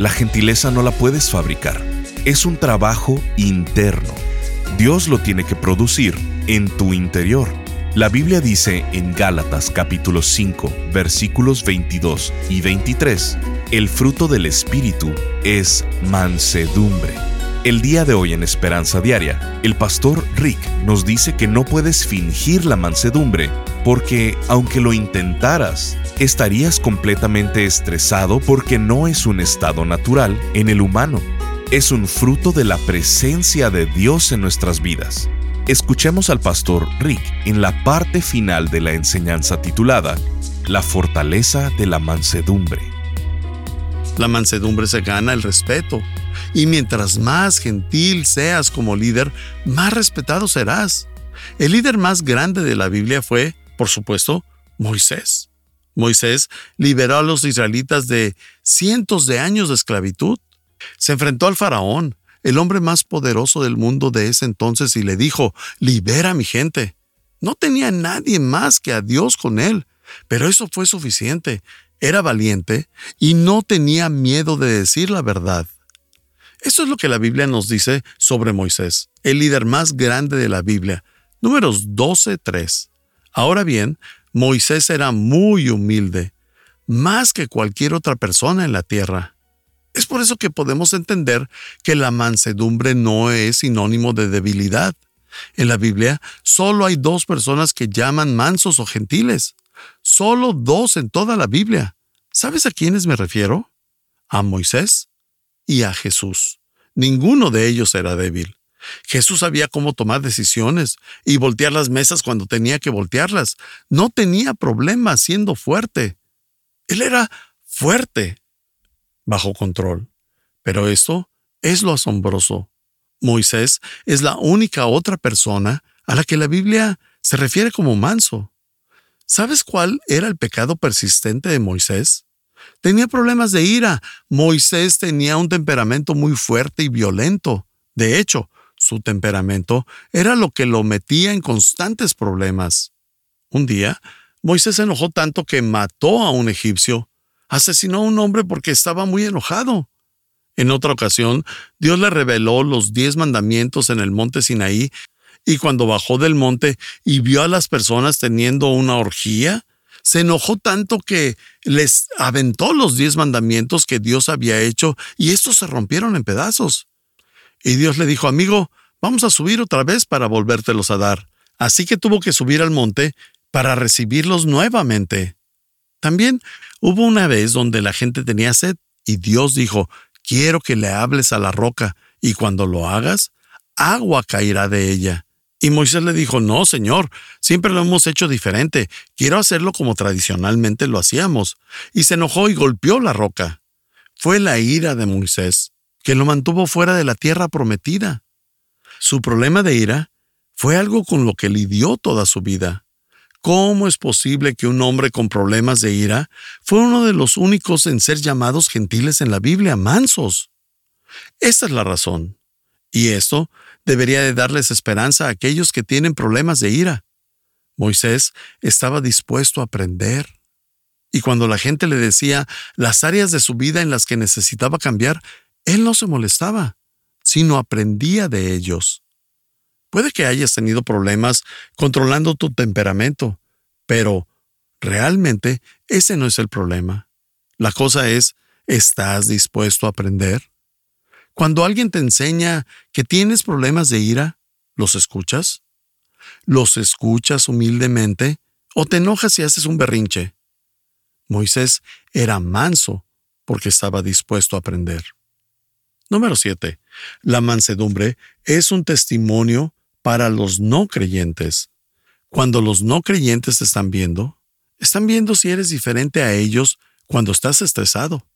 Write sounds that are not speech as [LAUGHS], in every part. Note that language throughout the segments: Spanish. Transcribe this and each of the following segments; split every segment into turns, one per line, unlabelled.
la gentileza no la puedes fabricar. Es un trabajo interno. Dios lo tiene que producir en tu interior. La Biblia dice en Gálatas capítulo 5 versículos 22 y 23, el fruto del Espíritu es mansedumbre. El día de hoy en Esperanza Diaria, el pastor Rick nos dice que no puedes fingir la mansedumbre porque aunque lo intentaras, estarías completamente estresado porque no es un estado natural en el humano. Es un fruto de la presencia de Dios en nuestras vidas. Escuchemos al pastor Rick en la parte final de la enseñanza titulada La fortaleza de la mansedumbre.
La mansedumbre se gana el respeto, y mientras más gentil seas como líder, más respetado serás. El líder más grande de la Biblia fue, por supuesto, Moisés. Moisés liberó a los israelitas de cientos de años de esclavitud. Se enfrentó al faraón, el hombre más poderoso del mundo de ese entonces, y le dijo, libera a mi gente. No tenía nadie más que a Dios con él, pero eso fue suficiente. Era valiente y no tenía miedo de decir la verdad. Eso es lo que la Biblia nos dice sobre Moisés, el líder más grande de la Biblia. Números 12.3. Ahora bien, Moisés era muy humilde, más que cualquier otra persona en la tierra. Es por eso que podemos entender que la mansedumbre no es sinónimo de debilidad. En la Biblia solo hay dos personas que llaman mansos o gentiles. Solo dos en toda la Biblia. ¿Sabes a quiénes me refiero? A Moisés y a Jesús. Ninguno de ellos era débil. Jesús sabía cómo tomar decisiones y voltear las mesas cuando tenía que voltearlas. No tenía problema siendo fuerte. Él era fuerte, bajo control. Pero esto es lo asombroso. Moisés es la única otra persona a la que la Biblia se refiere como manso. ¿Sabes cuál era el pecado persistente de Moisés? Tenía problemas de ira. Moisés tenía un temperamento muy fuerte y violento. De hecho, su temperamento era lo que lo metía en constantes problemas. Un día, Moisés se enojó tanto que mató a un egipcio, asesinó a un hombre porque estaba muy enojado. En otra ocasión, Dios le reveló los diez mandamientos en el monte Sinaí, y cuando bajó del monte y vio a las personas teniendo una orgía, se enojó tanto que les aventó los diez mandamientos que Dios había hecho y estos se rompieron en pedazos. Y Dios le dijo, amigo, vamos a subir otra vez para volvértelos a dar. Así que tuvo que subir al monte para recibirlos nuevamente. También hubo una vez donde la gente tenía sed y Dios dijo, quiero que le hables a la roca y cuando lo hagas, agua caerá de ella. Y Moisés le dijo, no, Señor, siempre lo hemos hecho diferente, quiero hacerlo como tradicionalmente lo hacíamos. Y se enojó y golpeó la roca. Fue la ira de Moisés que lo mantuvo fuera de la tierra prometida. Su problema de ira fue algo con lo que lidió toda su vida. ¿Cómo es posible que un hombre con problemas de ira fue uno de los únicos en ser llamados gentiles en la Biblia, mansos? Esta es la razón. Y esto debería de darles esperanza a aquellos que tienen problemas de ira. Moisés estaba dispuesto a aprender. Y cuando la gente le decía las áreas de su vida en las que necesitaba cambiar, él no se molestaba, sino aprendía de ellos. Puede que hayas tenido problemas controlando tu temperamento, pero realmente ese no es el problema. La cosa es, ¿estás dispuesto a aprender? Cuando alguien te enseña que tienes problemas de ira, ¿los escuchas? ¿Los escuchas humildemente o te enojas y haces un berrinche? Moisés era manso porque estaba dispuesto a aprender. Número 7. La mansedumbre es un testimonio para los no creyentes. Cuando los no creyentes te están viendo, están viendo si eres diferente a ellos cuando estás estresado.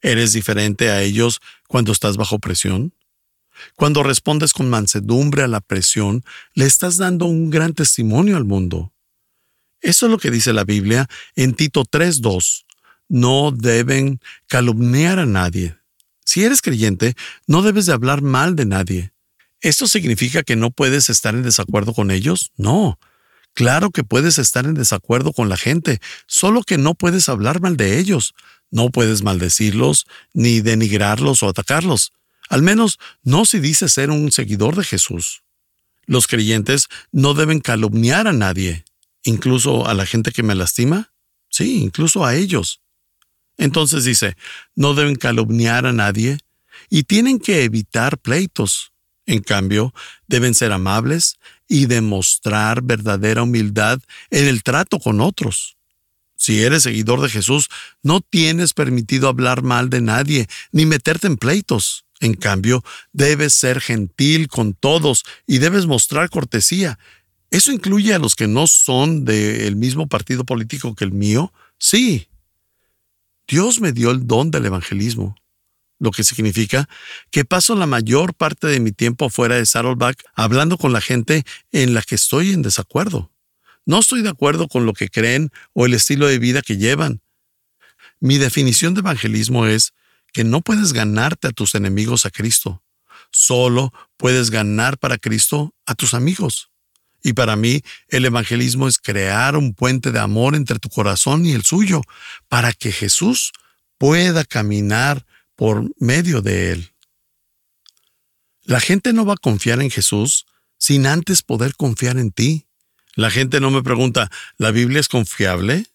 ¿Eres diferente a ellos cuando estás bajo presión? Cuando respondes con mansedumbre a la presión, le estás dando un gran testimonio al mundo. Eso es lo que dice la Biblia en Tito 3.2. No deben calumniar a nadie. Si eres creyente, no debes de hablar mal de nadie. ¿Esto significa que no puedes estar en desacuerdo con ellos? No. Claro que puedes estar en desacuerdo con la gente, solo que no puedes hablar mal de ellos. No puedes maldecirlos, ni denigrarlos o atacarlos. Al menos no si dices ser un seguidor de Jesús. Los creyentes no deben calumniar a nadie, incluso a la gente que me lastima. Sí, incluso a ellos. Entonces dice, no deben calumniar a nadie y tienen que evitar pleitos. En cambio, deben ser amables y demostrar verdadera humildad en el trato con otros. Si eres seguidor de Jesús, no tienes permitido hablar mal de nadie ni meterte en pleitos. En cambio, debes ser gentil con todos y debes mostrar cortesía. ¿Eso incluye a los que no son del mismo partido político que el mío? Sí. Dios me dio el don del evangelismo, lo que significa que paso la mayor parte de mi tiempo fuera de Saddleback hablando con la gente en la que estoy en desacuerdo. No estoy de acuerdo con lo que creen o el estilo de vida que llevan. Mi definición de evangelismo es que no puedes ganarte a tus enemigos a Cristo. Solo puedes ganar para Cristo a tus amigos. Y para mí, el evangelismo es crear un puente de amor entre tu corazón y el suyo, para que Jesús pueda caminar por medio de él. La gente no va a confiar en Jesús sin antes poder confiar en ti. La gente no me pregunta, ¿la Biblia es confiable?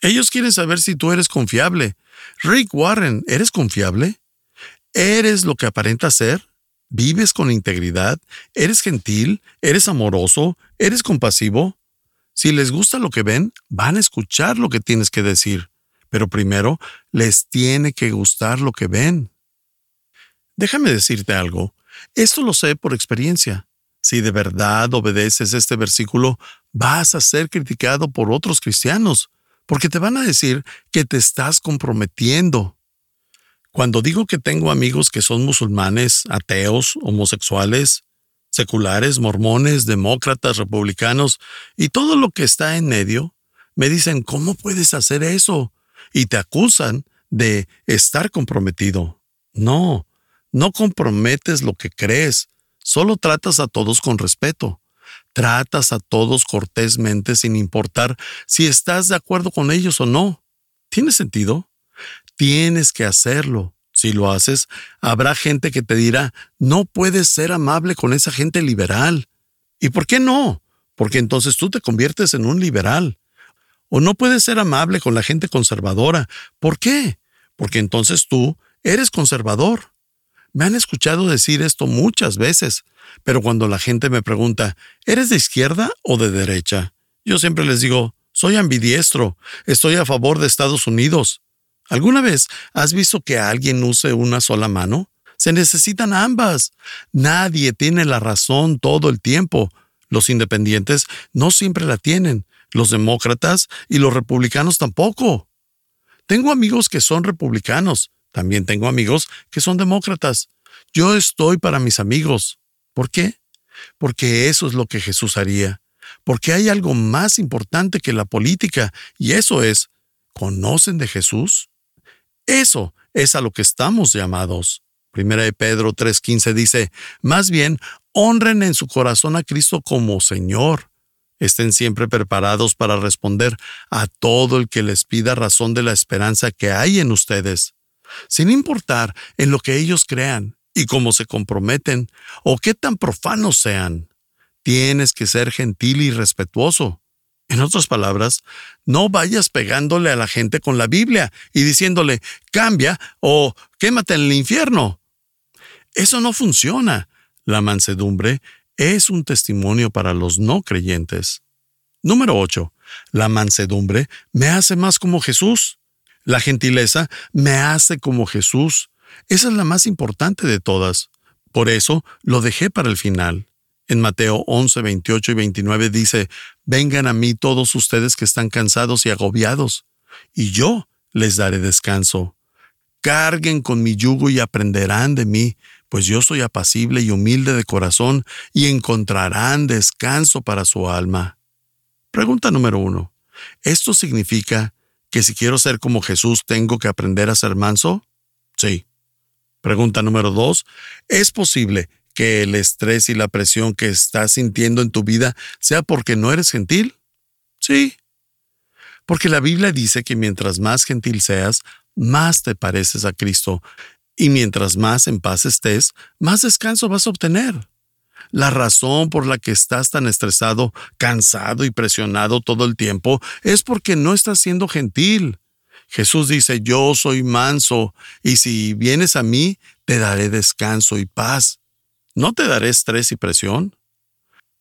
Ellos quieren saber si tú eres confiable. Rick Warren, ¿eres confiable? ¿Eres lo que aparenta ser? ¿Vives con integridad? ¿Eres gentil? ¿Eres amoroso? ¿Eres compasivo? Si les gusta lo que ven, van a escuchar lo que tienes que decir, pero primero les tiene que gustar lo que ven. Déjame decirte algo, esto lo sé por experiencia. Si de verdad obedeces este versículo, vas a ser criticado por otros cristianos, porque te van a decir que te estás comprometiendo. Cuando digo que tengo amigos que son musulmanes, ateos, homosexuales, seculares, mormones, demócratas, republicanos y todo lo que está en medio, me dicen, ¿cómo puedes hacer eso? Y te acusan de estar comprometido. No, no comprometes lo que crees, solo tratas a todos con respeto. Tratas a todos cortésmente sin importar si estás de acuerdo con ellos o no. ¿Tiene sentido? Tienes que hacerlo. Si lo haces, habrá gente que te dirá, no puedes ser amable con esa gente liberal. ¿Y por qué no? Porque entonces tú te conviertes en un liberal. O no puedes ser amable con la gente conservadora. ¿Por qué? Porque entonces tú eres conservador. Me han escuchado decir esto muchas veces, pero cuando la gente me pregunta, ¿eres de izquierda o de derecha? Yo siempre les digo, soy ambidiestro, estoy a favor de Estados Unidos. ¿Alguna vez has visto que alguien use una sola mano? Se necesitan ambas. Nadie tiene la razón todo el tiempo. Los independientes no siempre la tienen, los demócratas y los republicanos tampoco. Tengo amigos que son republicanos, también tengo amigos que son demócratas. Yo estoy para mis amigos. ¿Por qué? Porque eso es lo que Jesús haría. Porque hay algo más importante que la política, y eso es, ¿conocen de Jesús? Eso es a lo que estamos llamados. Primera de Pedro 3:15 dice, más bien, honren en su corazón a Cristo como Señor. Estén siempre preparados para responder a todo el que les pida razón de la esperanza que hay en ustedes sin importar en lo que ellos crean y cómo se comprometen o qué tan profanos sean. Tienes que ser gentil y respetuoso. En otras palabras, no vayas pegándole a la gente con la Biblia y diciéndole, cambia o quémate en el infierno. Eso no funciona. La mansedumbre es un testimonio para los no creyentes. Número 8. La mansedumbre me hace más como Jesús. La gentileza me hace como Jesús. Esa es la más importante de todas. Por eso lo dejé para el final. En Mateo 11, 28 y 29 dice, Vengan a mí todos ustedes que están cansados y agobiados, y yo les daré descanso. Carguen con mi yugo y aprenderán de mí, pues yo soy apacible y humilde de corazón, y encontrarán descanso para su alma. Pregunta número uno. ¿Esto significa que si quiero ser como Jesús tengo que aprender a ser manso? Sí. Pregunta número dos. ¿Es posible que el estrés y la presión que estás sintiendo en tu vida sea porque no eres gentil? Sí. Porque la Biblia dice que mientras más gentil seas, más te pareces a Cristo, y mientras más en paz estés, más descanso vas a obtener. La razón por la que estás tan estresado, cansado y presionado todo el tiempo es porque no estás siendo gentil. Jesús dice, yo soy manso, y si vienes a mí, te daré descanso y paz. ¿No te daré estrés y presión?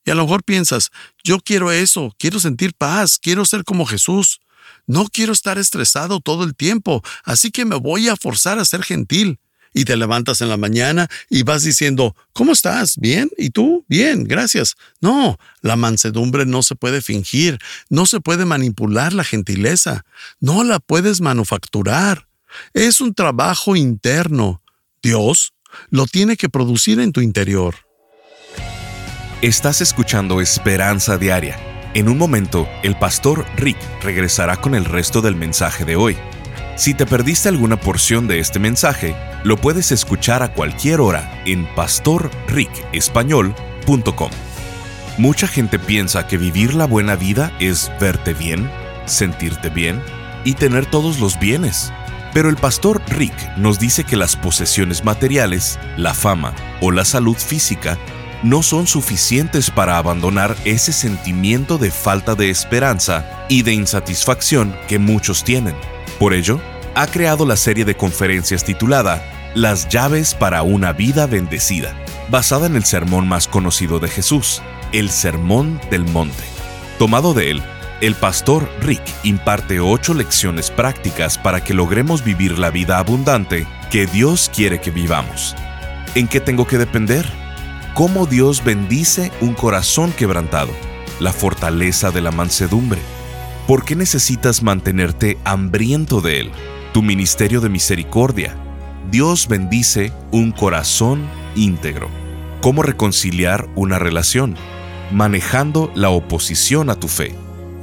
Y a lo mejor piensas, yo quiero eso, quiero sentir paz, quiero ser como Jesús. No quiero estar estresado todo el tiempo, así que me voy a forzar a ser gentil. Y te levantas en la mañana y vas diciendo, ¿cómo estás? ¿Bien? ¿Y tú? Bien, gracias. No, la mansedumbre no se puede fingir, no se puede manipular la gentileza, no la puedes manufacturar. Es un trabajo interno. Dios lo tiene que producir en tu interior.
Estás escuchando Esperanza Diaria. En un momento, el pastor Rick regresará con el resto del mensaje de hoy. Si te perdiste alguna porción de este mensaje, lo puedes escuchar a cualquier hora en pastorricespañol.com. Mucha gente piensa que vivir la buena vida es verte bien, sentirte bien y tener todos los bienes. Pero el pastor Rick nos dice que las posesiones materiales, la fama o la salud física no son suficientes para abandonar ese sentimiento de falta de esperanza y de insatisfacción que muchos tienen. Por ello, ha creado la serie de conferencias titulada Las llaves para una vida bendecida, basada en el sermón más conocido de Jesús, el Sermón del Monte. Tomado de él, el pastor Rick imparte ocho lecciones prácticas para que logremos vivir la vida abundante que Dios quiere que vivamos. ¿En qué tengo que depender? cómo Dios bendice un corazón quebrantado, la fortaleza de la mansedumbre. ¿Por qué necesitas mantenerte hambriento de Él? Tu ministerio de misericordia. Dios bendice un corazón íntegro. ¿Cómo reconciliar una relación? Manejando la oposición a tu fe.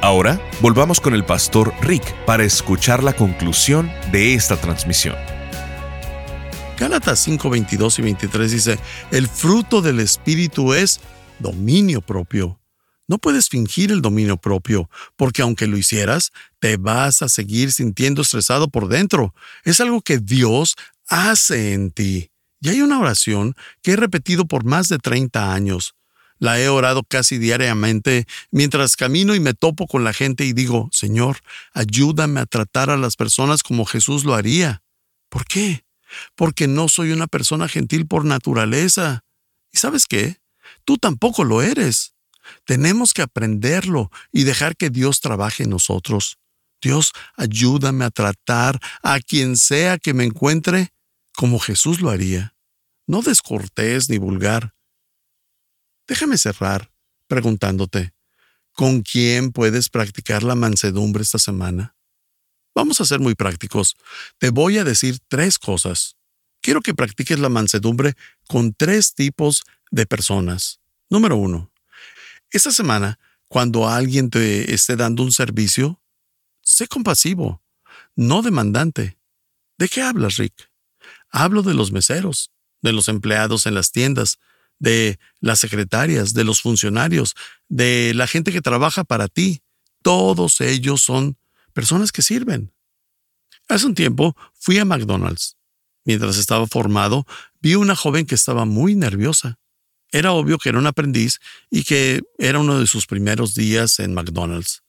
Ahora, volvamos con el Pastor Rick para escuchar la conclusión de esta transmisión.
Gálatas 5, 22 y 23 dice, el fruto del Espíritu es dominio propio. No puedes fingir el dominio propio, porque aunque lo hicieras, te vas a seguir sintiendo estresado por dentro. Es algo que Dios hace en ti. Y hay una oración que he repetido por más de 30 años. La he orado casi diariamente mientras camino y me topo con la gente y digo, Señor, ayúdame a tratar a las personas como Jesús lo haría. ¿Por qué? porque no soy una persona gentil por naturaleza. ¿Y sabes qué? Tú tampoco lo eres. Tenemos que aprenderlo y dejar que Dios trabaje en nosotros. Dios, ayúdame a tratar a quien sea que me encuentre como Jesús lo haría, no descortés ni vulgar. Déjame cerrar preguntándote, ¿con quién puedes practicar la mansedumbre esta semana? Vamos a ser muy prácticos. Te voy a decir tres cosas. Quiero que practiques la mansedumbre con tres tipos de personas. Número uno, esta semana, cuando alguien te esté dando un servicio, sé compasivo, no demandante. ¿De qué hablas, Rick? Hablo de los meseros, de los empleados en las tiendas, de las secretarias, de los funcionarios, de la gente que trabaja para ti. Todos ellos son personas que sirven. Hace un tiempo fui a McDonald's. Mientras estaba formado, vi una joven que estaba muy nerviosa. Era obvio que era un aprendiz y que era uno de sus primeros días en McDonald's.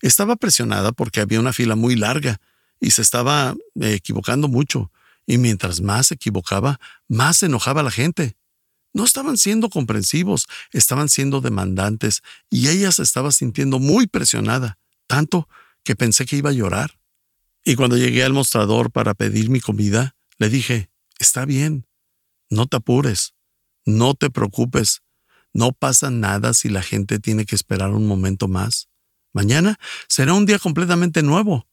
Estaba presionada porque había una fila muy larga y se estaba equivocando mucho, y mientras más se equivocaba, más se enojaba la gente. No estaban siendo comprensivos, estaban siendo demandantes, y ella se estaba sintiendo muy presionada, tanto que pensé que iba a llorar. Y cuando llegué al mostrador para pedir mi comida, le dije, está bien, no te apures, no te preocupes, no pasa nada si la gente tiene que esperar un momento más. Mañana será un día completamente nuevo.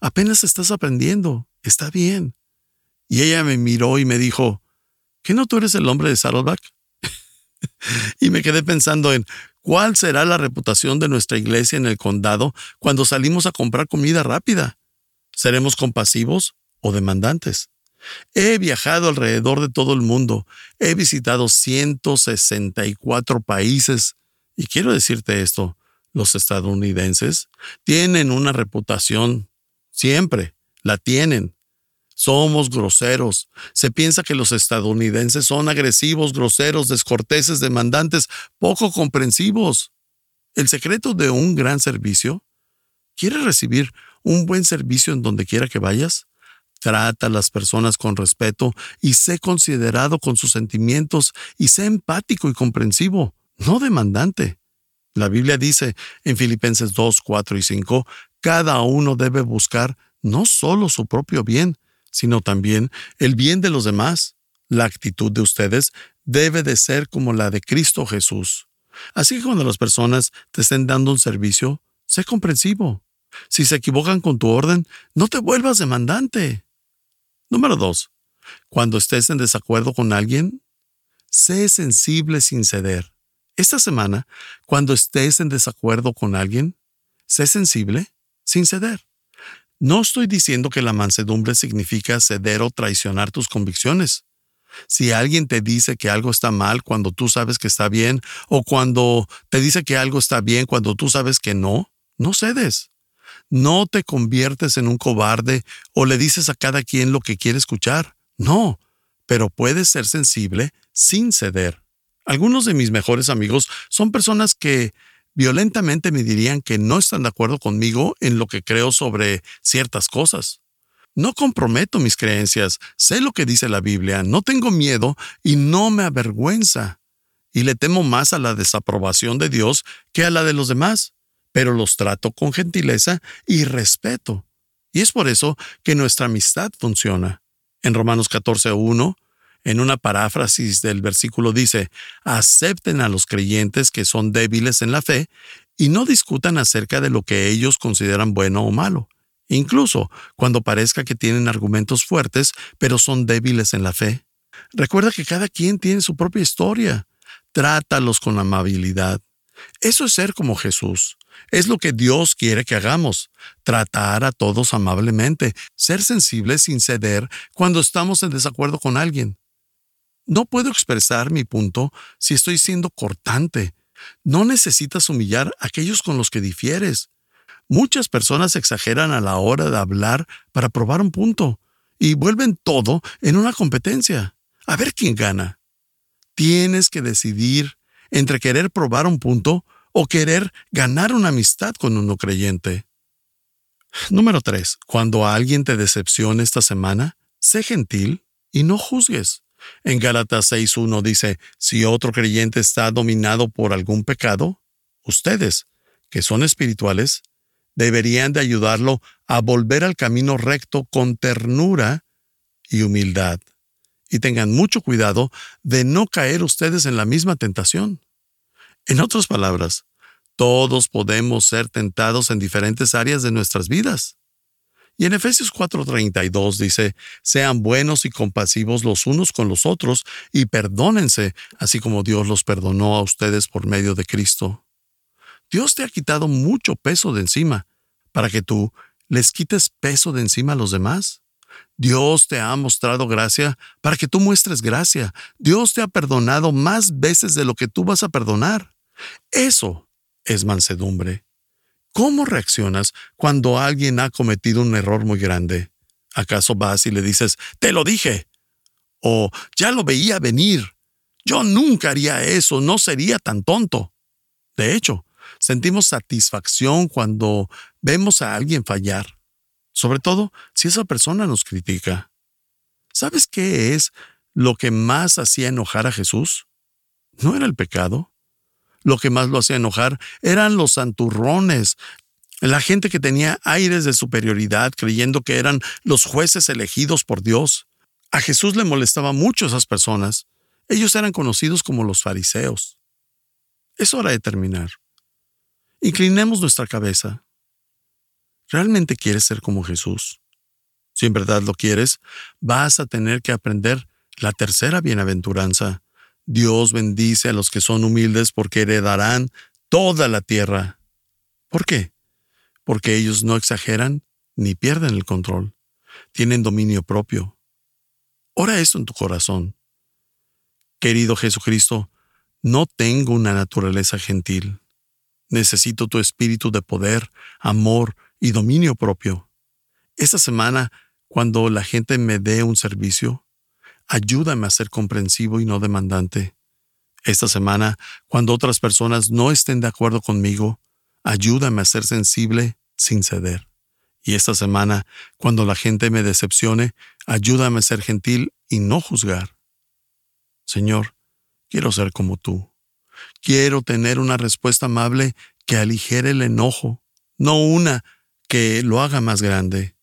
Apenas estás aprendiendo, está bien. Y ella me miró y me dijo, ¿qué no tú eres el hombre de Saddleback? [LAUGHS] y me quedé pensando en cuál será la reputación de nuestra iglesia en el condado cuando salimos a comprar comida rápida. ¿Seremos compasivos o demandantes? He viajado alrededor de todo el mundo, he visitado 164 países y quiero decirte esto, los estadounidenses tienen una reputación, siempre la tienen. Somos groseros. Se piensa que los estadounidenses son agresivos, groseros, descorteses, demandantes, poco comprensivos. El secreto de un gran servicio. ¿Quieres recibir un buen servicio en donde quiera que vayas? Trata a las personas con respeto y sé considerado con sus sentimientos y sé empático y comprensivo, no demandante. La Biblia dice en Filipenses 2, 4 y 5, cada uno debe buscar no solo su propio bien, sino también el bien de los demás. La actitud de ustedes debe de ser como la de Cristo Jesús. Así que cuando las personas te estén dando un servicio, sé comprensivo. Si se equivocan con tu orden, no te vuelvas demandante. Número dos, cuando estés en desacuerdo con alguien, sé sensible sin ceder. Esta semana, cuando estés en desacuerdo con alguien, sé sensible sin ceder. No estoy diciendo que la mansedumbre significa ceder o traicionar tus convicciones. Si alguien te dice que algo está mal cuando tú sabes que está bien, o cuando te dice que algo está bien cuando tú sabes que no, no cedes. No te conviertes en un cobarde o le dices a cada quien lo que quiere escuchar. No, pero puedes ser sensible sin ceder. Algunos de mis mejores amigos son personas que violentamente me dirían que no están de acuerdo conmigo en lo que creo sobre ciertas cosas. No comprometo mis creencias, sé lo que dice la Biblia, no tengo miedo y no me avergüenza. Y le temo más a la desaprobación de Dios que a la de los demás pero los trato con gentileza y respeto. Y es por eso que nuestra amistad funciona. En Romanos 14.1, en una paráfrasis del versículo dice, acepten a los creyentes que son débiles en la fe y no discutan acerca de lo que ellos consideran bueno o malo, incluso cuando parezca que tienen argumentos fuertes, pero son débiles en la fe. Recuerda que cada quien tiene su propia historia. Trátalos con amabilidad. Eso es ser como Jesús. Es lo que Dios quiere que hagamos, tratar a todos amablemente, ser sensibles sin ceder cuando estamos en desacuerdo con alguien. No puedo expresar mi punto si estoy siendo cortante. No necesitas humillar a aquellos con los que difieres. Muchas personas exageran a la hora de hablar para probar un punto y vuelven todo en una competencia. A ver quién gana. Tienes que decidir entre querer probar un punto o querer ganar una amistad con un no creyente. Número 3. Cuando alguien te decepcione esta semana, sé gentil y no juzgues. En Gálatas 6.1 dice, si otro creyente está dominado por algún pecado, ustedes, que son espirituales, deberían de ayudarlo a volver al camino recto con ternura y humildad. Y tengan mucho cuidado de no caer ustedes en la misma tentación. En otras palabras, todos podemos ser tentados en diferentes áreas de nuestras vidas. Y en Efesios 4:32 dice, sean buenos y compasivos los unos con los otros y perdónense, así como Dios los perdonó a ustedes por medio de Cristo. Dios te ha quitado mucho peso de encima para que tú les quites peso de encima a los demás. Dios te ha mostrado gracia para que tú muestres gracia. Dios te ha perdonado más veces de lo que tú vas a perdonar. Eso es mansedumbre. ¿Cómo reaccionas cuando alguien ha cometido un error muy grande? ¿Acaso vas y le dices, te lo dije? O ya lo veía venir. Yo nunca haría eso, no sería tan tonto. De hecho, sentimos satisfacción cuando vemos a alguien fallar sobre todo si esa persona nos critica. ¿Sabes qué es lo que más hacía enojar a Jesús? No era el pecado. Lo que más lo hacía enojar eran los santurrones, la gente que tenía aires de superioridad creyendo que eran los jueces elegidos por Dios. A Jesús le molestaba mucho esas personas. Ellos eran conocidos como los fariseos. Es hora de terminar. Inclinemos nuestra cabeza. ¿Realmente quieres ser como Jesús? Si en verdad lo quieres, vas a tener que aprender la tercera bienaventuranza. Dios bendice a los que son humildes porque heredarán toda la tierra. ¿Por qué? Porque ellos no exageran ni pierden el control. Tienen dominio propio. Ora esto en tu corazón. Querido Jesucristo, no tengo una naturaleza gentil. Necesito tu espíritu de poder, amor y dominio propio. Esta semana, cuando la gente me dé un servicio, ayúdame a ser comprensivo y no demandante. Esta semana, cuando otras personas no estén de acuerdo conmigo, ayúdame a ser sensible sin ceder. Y esta semana, cuando la gente me decepcione, ayúdame a ser gentil y no juzgar. Señor, quiero ser como tú. Quiero tener una respuesta amable que aligere el enojo, no una que lo haga más grande.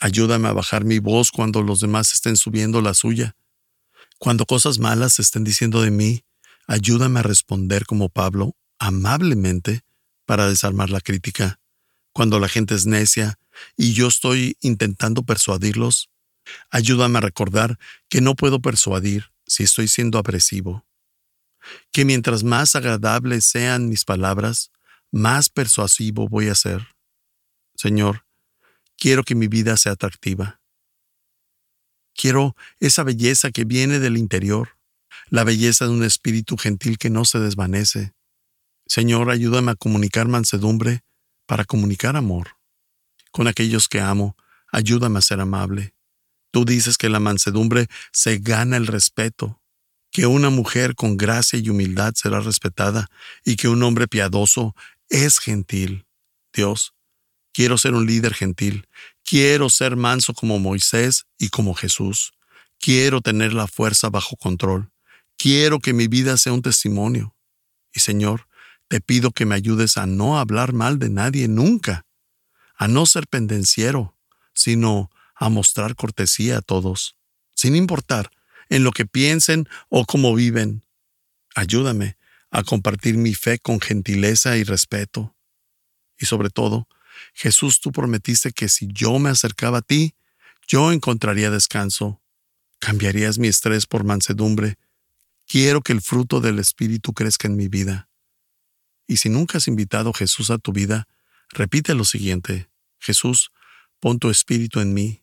Ayúdame a bajar mi voz cuando los demás estén subiendo la suya. Cuando cosas malas se estén diciendo de mí, ayúdame a responder como Pablo, amablemente, para desarmar la crítica. Cuando la gente es necia y yo estoy intentando persuadirlos, ayúdame a recordar que no puedo persuadir si estoy siendo agresivo. Que mientras más agradables sean mis palabras, más persuasivo voy a ser. Señor, quiero que mi vida sea atractiva. Quiero esa belleza que viene del interior, la belleza de un espíritu gentil que no se desvanece. Señor, ayúdame a comunicar mansedumbre para comunicar amor. Con aquellos que amo, ayúdame a ser amable. Tú dices que la mansedumbre se gana el respeto, que una mujer con gracia y humildad será respetada y que un hombre piadoso es gentil. Dios, Quiero ser un líder gentil. Quiero ser manso como Moisés y como Jesús. Quiero tener la fuerza bajo control. Quiero que mi vida sea un testimonio. Y Señor, te pido que me ayudes a no hablar mal de nadie nunca, a no ser pendenciero, sino a mostrar cortesía a todos, sin importar en lo que piensen o cómo viven. Ayúdame a compartir mi fe con gentileza y respeto. Y sobre todo, Jesús, tú prometiste que si yo me acercaba a ti, yo encontraría descanso. Cambiarías mi estrés por mansedumbre. Quiero que el fruto del Espíritu crezca en mi vida. Y si nunca has invitado a Jesús a tu vida, repite lo siguiente. Jesús, pon tu Espíritu en mí.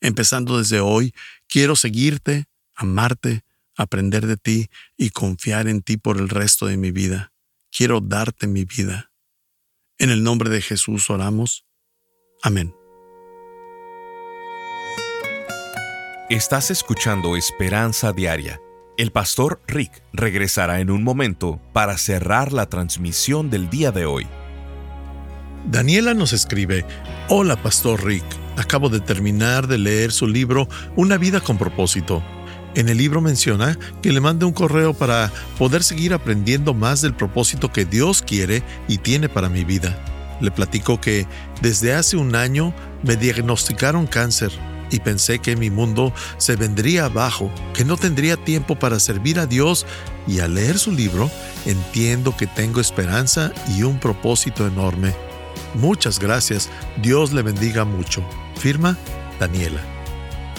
Empezando desde hoy, quiero seguirte, amarte, aprender de ti y confiar en ti por el resto de mi vida. Quiero darte mi vida. En el nombre de Jesús oramos. Amén.
Estás escuchando Esperanza Diaria. El pastor Rick regresará en un momento para cerrar la transmisión del día de hoy.
Daniela nos escribe, Hola Pastor Rick, acabo de terminar de leer su libro Una vida con propósito. En el libro menciona que le mande un correo para poder seguir aprendiendo más del propósito que Dios quiere y tiene para mi vida. Le platico que desde hace un año me diagnosticaron cáncer y pensé que mi mundo se vendría abajo, que no tendría tiempo para servir a Dios y al leer su libro entiendo que tengo esperanza y un propósito enorme. Muchas gracias, Dios le bendiga mucho. Firma Daniela.